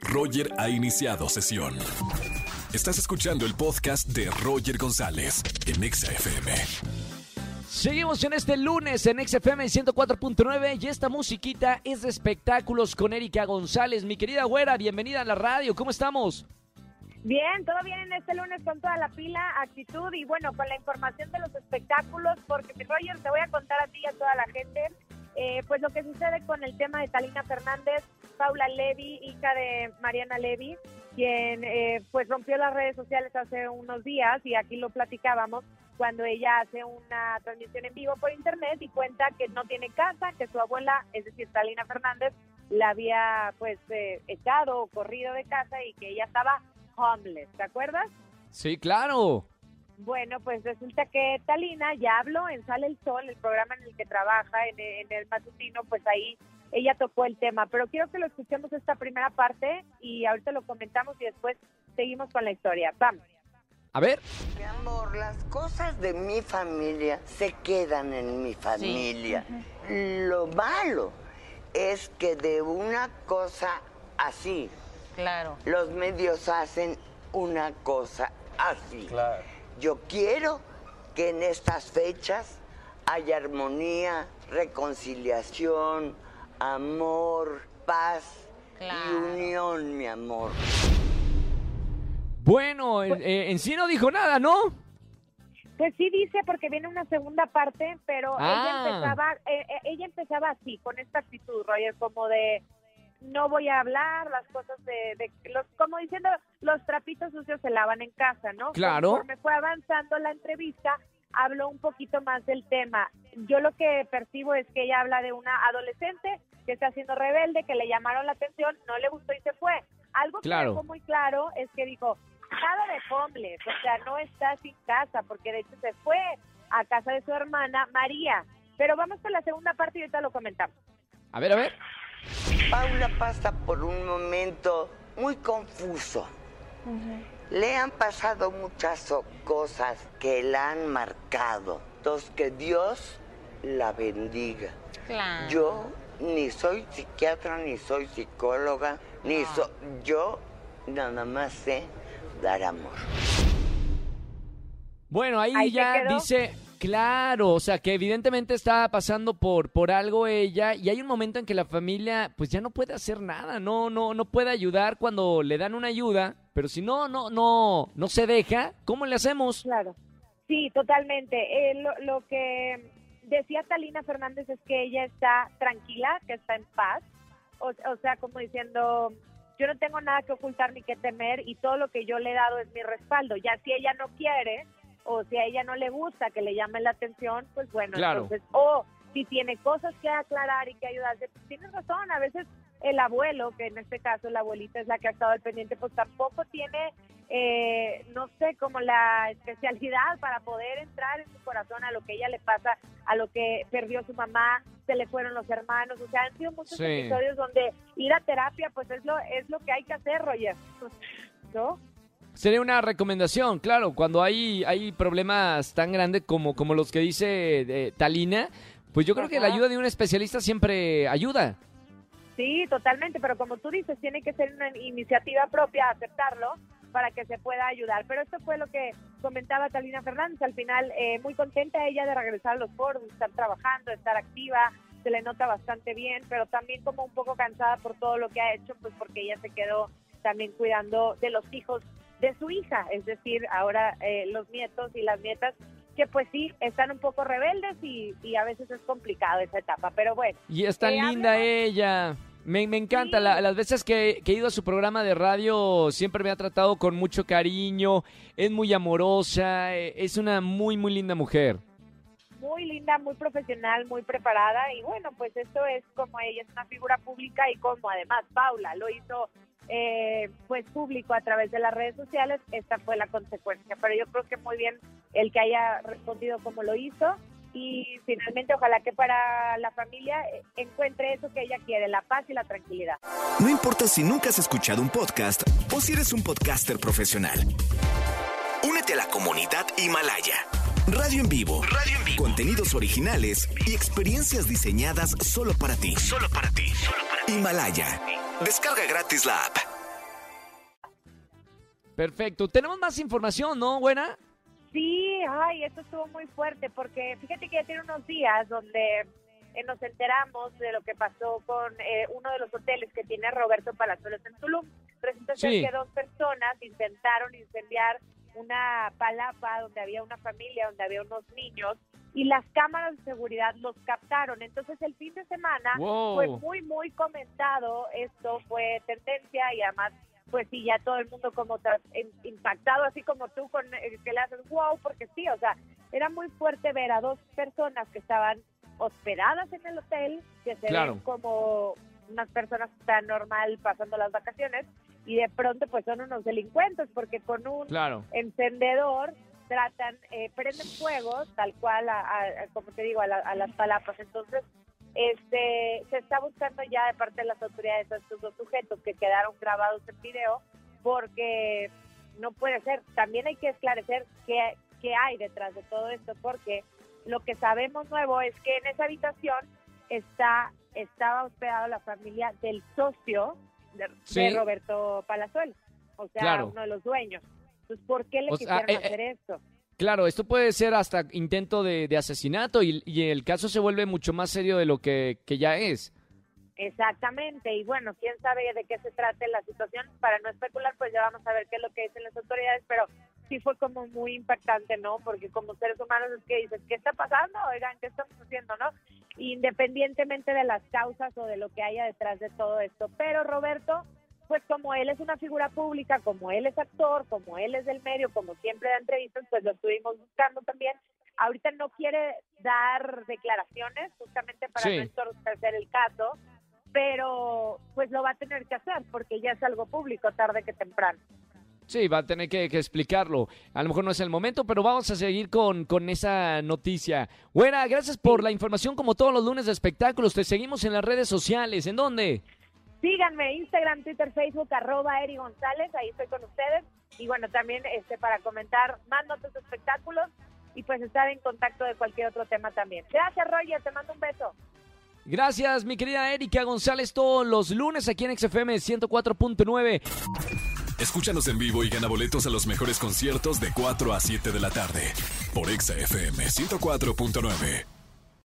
Roger ha iniciado sesión. Estás escuchando el podcast de Roger González en Exa FM. Seguimos en este lunes en XFM 104.9 y esta musiquita es de espectáculos con Erika González. Mi querida güera, bienvenida a la radio. ¿Cómo estamos? Bien, todo bien en este lunes con toda la pila, actitud y bueno, con la información de los espectáculos, porque Roger, te voy a contar a ti y a toda la gente, eh, pues lo que sucede con el tema de Talina Fernández, Paula Levy, hija de Mariana Levy, quien eh, pues rompió las redes sociales hace unos días y aquí lo platicábamos cuando ella hace una transmisión en vivo por internet y cuenta que no tiene casa, que su abuela, es decir, Talina Fernández, la había pues eh, echado o corrido de casa y que ella estaba homeless, ¿te acuerdas? Sí, claro. Bueno, pues resulta que Talina ya habló en Sale el Sol, el programa en el que trabaja, en, en el matutino, pues ahí ella tocó el tema, pero quiero que lo escuchemos esta primera parte y ahorita lo comentamos y después seguimos con la historia. Vamos. A ver. Mi amor, las cosas de mi familia se quedan en mi familia. Lo malo es que de una cosa así, Claro. los medios hacen una cosa así. Yo quiero que en estas fechas haya armonía, reconciliación, amor, paz y unión, mi amor. Bueno, eh, en sí no dijo nada, ¿no? Pues sí dice porque viene una segunda parte, pero Ah. ella empezaba, eh, eh, ella empezaba así, con esta actitud, Roger, como de no voy a hablar, las cosas de, de- los, como diciendo, los trapitos sucios se lavan en casa, ¿no? Claro. Conforme fue avanzando la entrevista, habló un poquito más del tema. Yo lo que percibo es que ella habla de una adolescente que está siendo rebelde, que le llamaron la atención, no le gustó y se fue. Algo Claro. que dejó muy claro es que dijo, nada de homeless, o sea, no está sin casa, porque de hecho se fue a casa de su hermana María. Pero vamos con la segunda parte y ahorita lo comentamos. A ver, a ver. Paula pasa por un momento muy confuso. Le han pasado muchas cosas que la han marcado. Entonces, que Dios la bendiga. Claro. Yo ni soy psiquiatra, ni soy psicóloga, ni so yo nada más sé dar amor. Bueno, ahí, ya dice, claro, o sea, que evidentemente está pasando por, por algo ella y hay un momento en que la familia pues ya no puede hacer nada, no, no, no puede ayudar cuando le dan una ayuda, pero si no, no, no, no se deja, ¿cómo le hacemos? Claro. Sí, totalmente. Eh, lo, lo que decía Talina Fernández es que ella está tranquila, que está en paz. O, o sea, como diciendo, yo no tengo nada que ocultar ni que temer y todo lo que yo le he dado es mi respaldo. Ya si ella no quiere o si a ella no le gusta que le llamen la atención, pues bueno, Claro. entonces, o si tiene cosas que aclarar y que ayudarse, pues tienes razón, a veces el abuelo, que en este caso la abuelita es la que ha estado al pendiente, pues tampoco tiene, eh, no sé, como la especialidad para poder entrar en su corazón a lo que ella le pasa, a lo que perdió su mamá, se le fueron los hermanos, o sea, han sido muchos Sí. episodios donde ir a terapia, pues es lo, es lo que hay que hacer, Roger, ¿no? Sería una recomendación, claro, cuando hay, hay problemas tan grandes como, como los que dice eh, Talina, pues yo creo que la ayuda de un especialista siempre ayuda. Sí, totalmente, pero como tú dices, tiene que ser una iniciativa propia aceptarlo para que se pueda ayudar. Pero esto fue lo que comentaba Talina Fernández. Al final, eh, muy contenta ella de regresar a los foros, de estar trabajando, de estar activa, se le nota bastante bien, pero también como un poco cansada por todo lo que ha hecho, pues porque ella se quedó también cuidando de los hijos de su hija, es decir, ahora eh, los nietos y las nietas que pues sí, están un poco rebeldes y, y a veces es complicado esa etapa, pero bueno. Y es tan Eh, linda ella. Me, encanta, la- las veces que, que he ido a su programa de radio siempre me ha tratado con mucho cariño, es muy amorosa, eh, es una muy, muy linda mujer. muy linda, muy profesional, muy preparada y bueno, pues esto es como ella es una figura pública y como además Paula lo hizo eh, pues público a través de las redes sociales, esta fue la consecuencia. Pero yo creo que muy bien el que haya respondido como lo hizo y finalmente ojalá que para la familia eh, encuentre eso que ella quiere, la paz y la tranquilidad. No importa si nunca has escuchado un podcast o si eres un podcaster profesional. Únete a la comunidad Himalaya. Radio en vivo. Radio en vivo. Contenidos originales y experiencias diseñadas solo para ti. Solo para ti. Himalaya. Descarga gratis la app. Perfecto. Tenemos más información, ¿no, buena? Sí, ay, esto estuvo muy fuerte porque fíjate que ya tiene unos días donde eh, nos enteramos de lo que pasó con eh, uno de los hoteles que tiene Roberto Palazuelos en Tulum. Resulta ser Sí. que dos personas intentaron incendiar una palapa donde había una familia, donde había unos niños y las cámaras de seguridad los captaron. Entonces el fin de semana Wow. fue muy, muy comentado. Esto fue tendencia y además, pues sí, ya todo el mundo como impactado, así como tú, con que le haces wow, porque sí, o sea, era muy fuerte ver a dos personas que estaban hospedadas en el hotel, que se Claro. ven como unas personas que están normal pasando las vacaciones y de pronto pues son unos delincuentes porque con un Claro. encendedor tratan, eh, prenden fuego tal cual, a- como te digo, a, la- a las palapas. Entonces, este, se está buscando ya de parte de las autoridades a estos dos sujetos que quedaron grabados en video porque no puede ser. También hay que esclarecer qué, qué hay detrás de todo esto porque lo que sabemos nuevo es que en esa habitación está estaba hospedado la familia del socio de. Roberto Palazuelos, o sea, Claro. uno de los dueños. Entonces, ¿por qué le O sea, quisieron eh, hacer esto? Claro, esto puede ser hasta intento de, asesinato y, y el caso se vuelve mucho más serio de lo que, que ya es. Exactamente, y bueno, quién sabe de qué se trate la situación. Para no especular, pues ya vamos a ver qué es lo que dicen las autoridades, pero sí fue como muy impactante, ¿no? Porque como seres humanos es que dices, ¿qué está pasando? Oigan, ¿qué estamos haciendo, no? Independientemente de las causas o de lo que haya detrás de todo esto. Pero Roberto, pues como él es una figura pública, como él es actor, como él es del medio, como siempre da entrevistas, pues lo estuvimos buscando también. Ahorita no quiere dar declaraciones justamente para Sí. no entorpecer el caso, pero pues lo va a tener que hacer porque ya es algo público tarde que temprano. Sí, va a tener que, que explicarlo. A lo mejor no es el momento, pero vamos a seguir con, con esa noticia. Buena, gracias por la información como todos los lunes de espectáculos. Te seguimos en las redes sociales. ¿En dónde? Síganme, Instagram, Twitter, Facebook, arroba Eri González, ahí estoy con ustedes. Y bueno, también este para comentar más notas de espectáculos y pues estar en contacto de cualquier otro tema también. Gracias, Roger, te mando un beso. Gracias, mi querida Erika González, todos los lunes aquí en XFM 104.9. Escúchanos en vivo y gana boletos a los mejores conciertos de 4 a 7 de la tarde por Exa FM 104.9.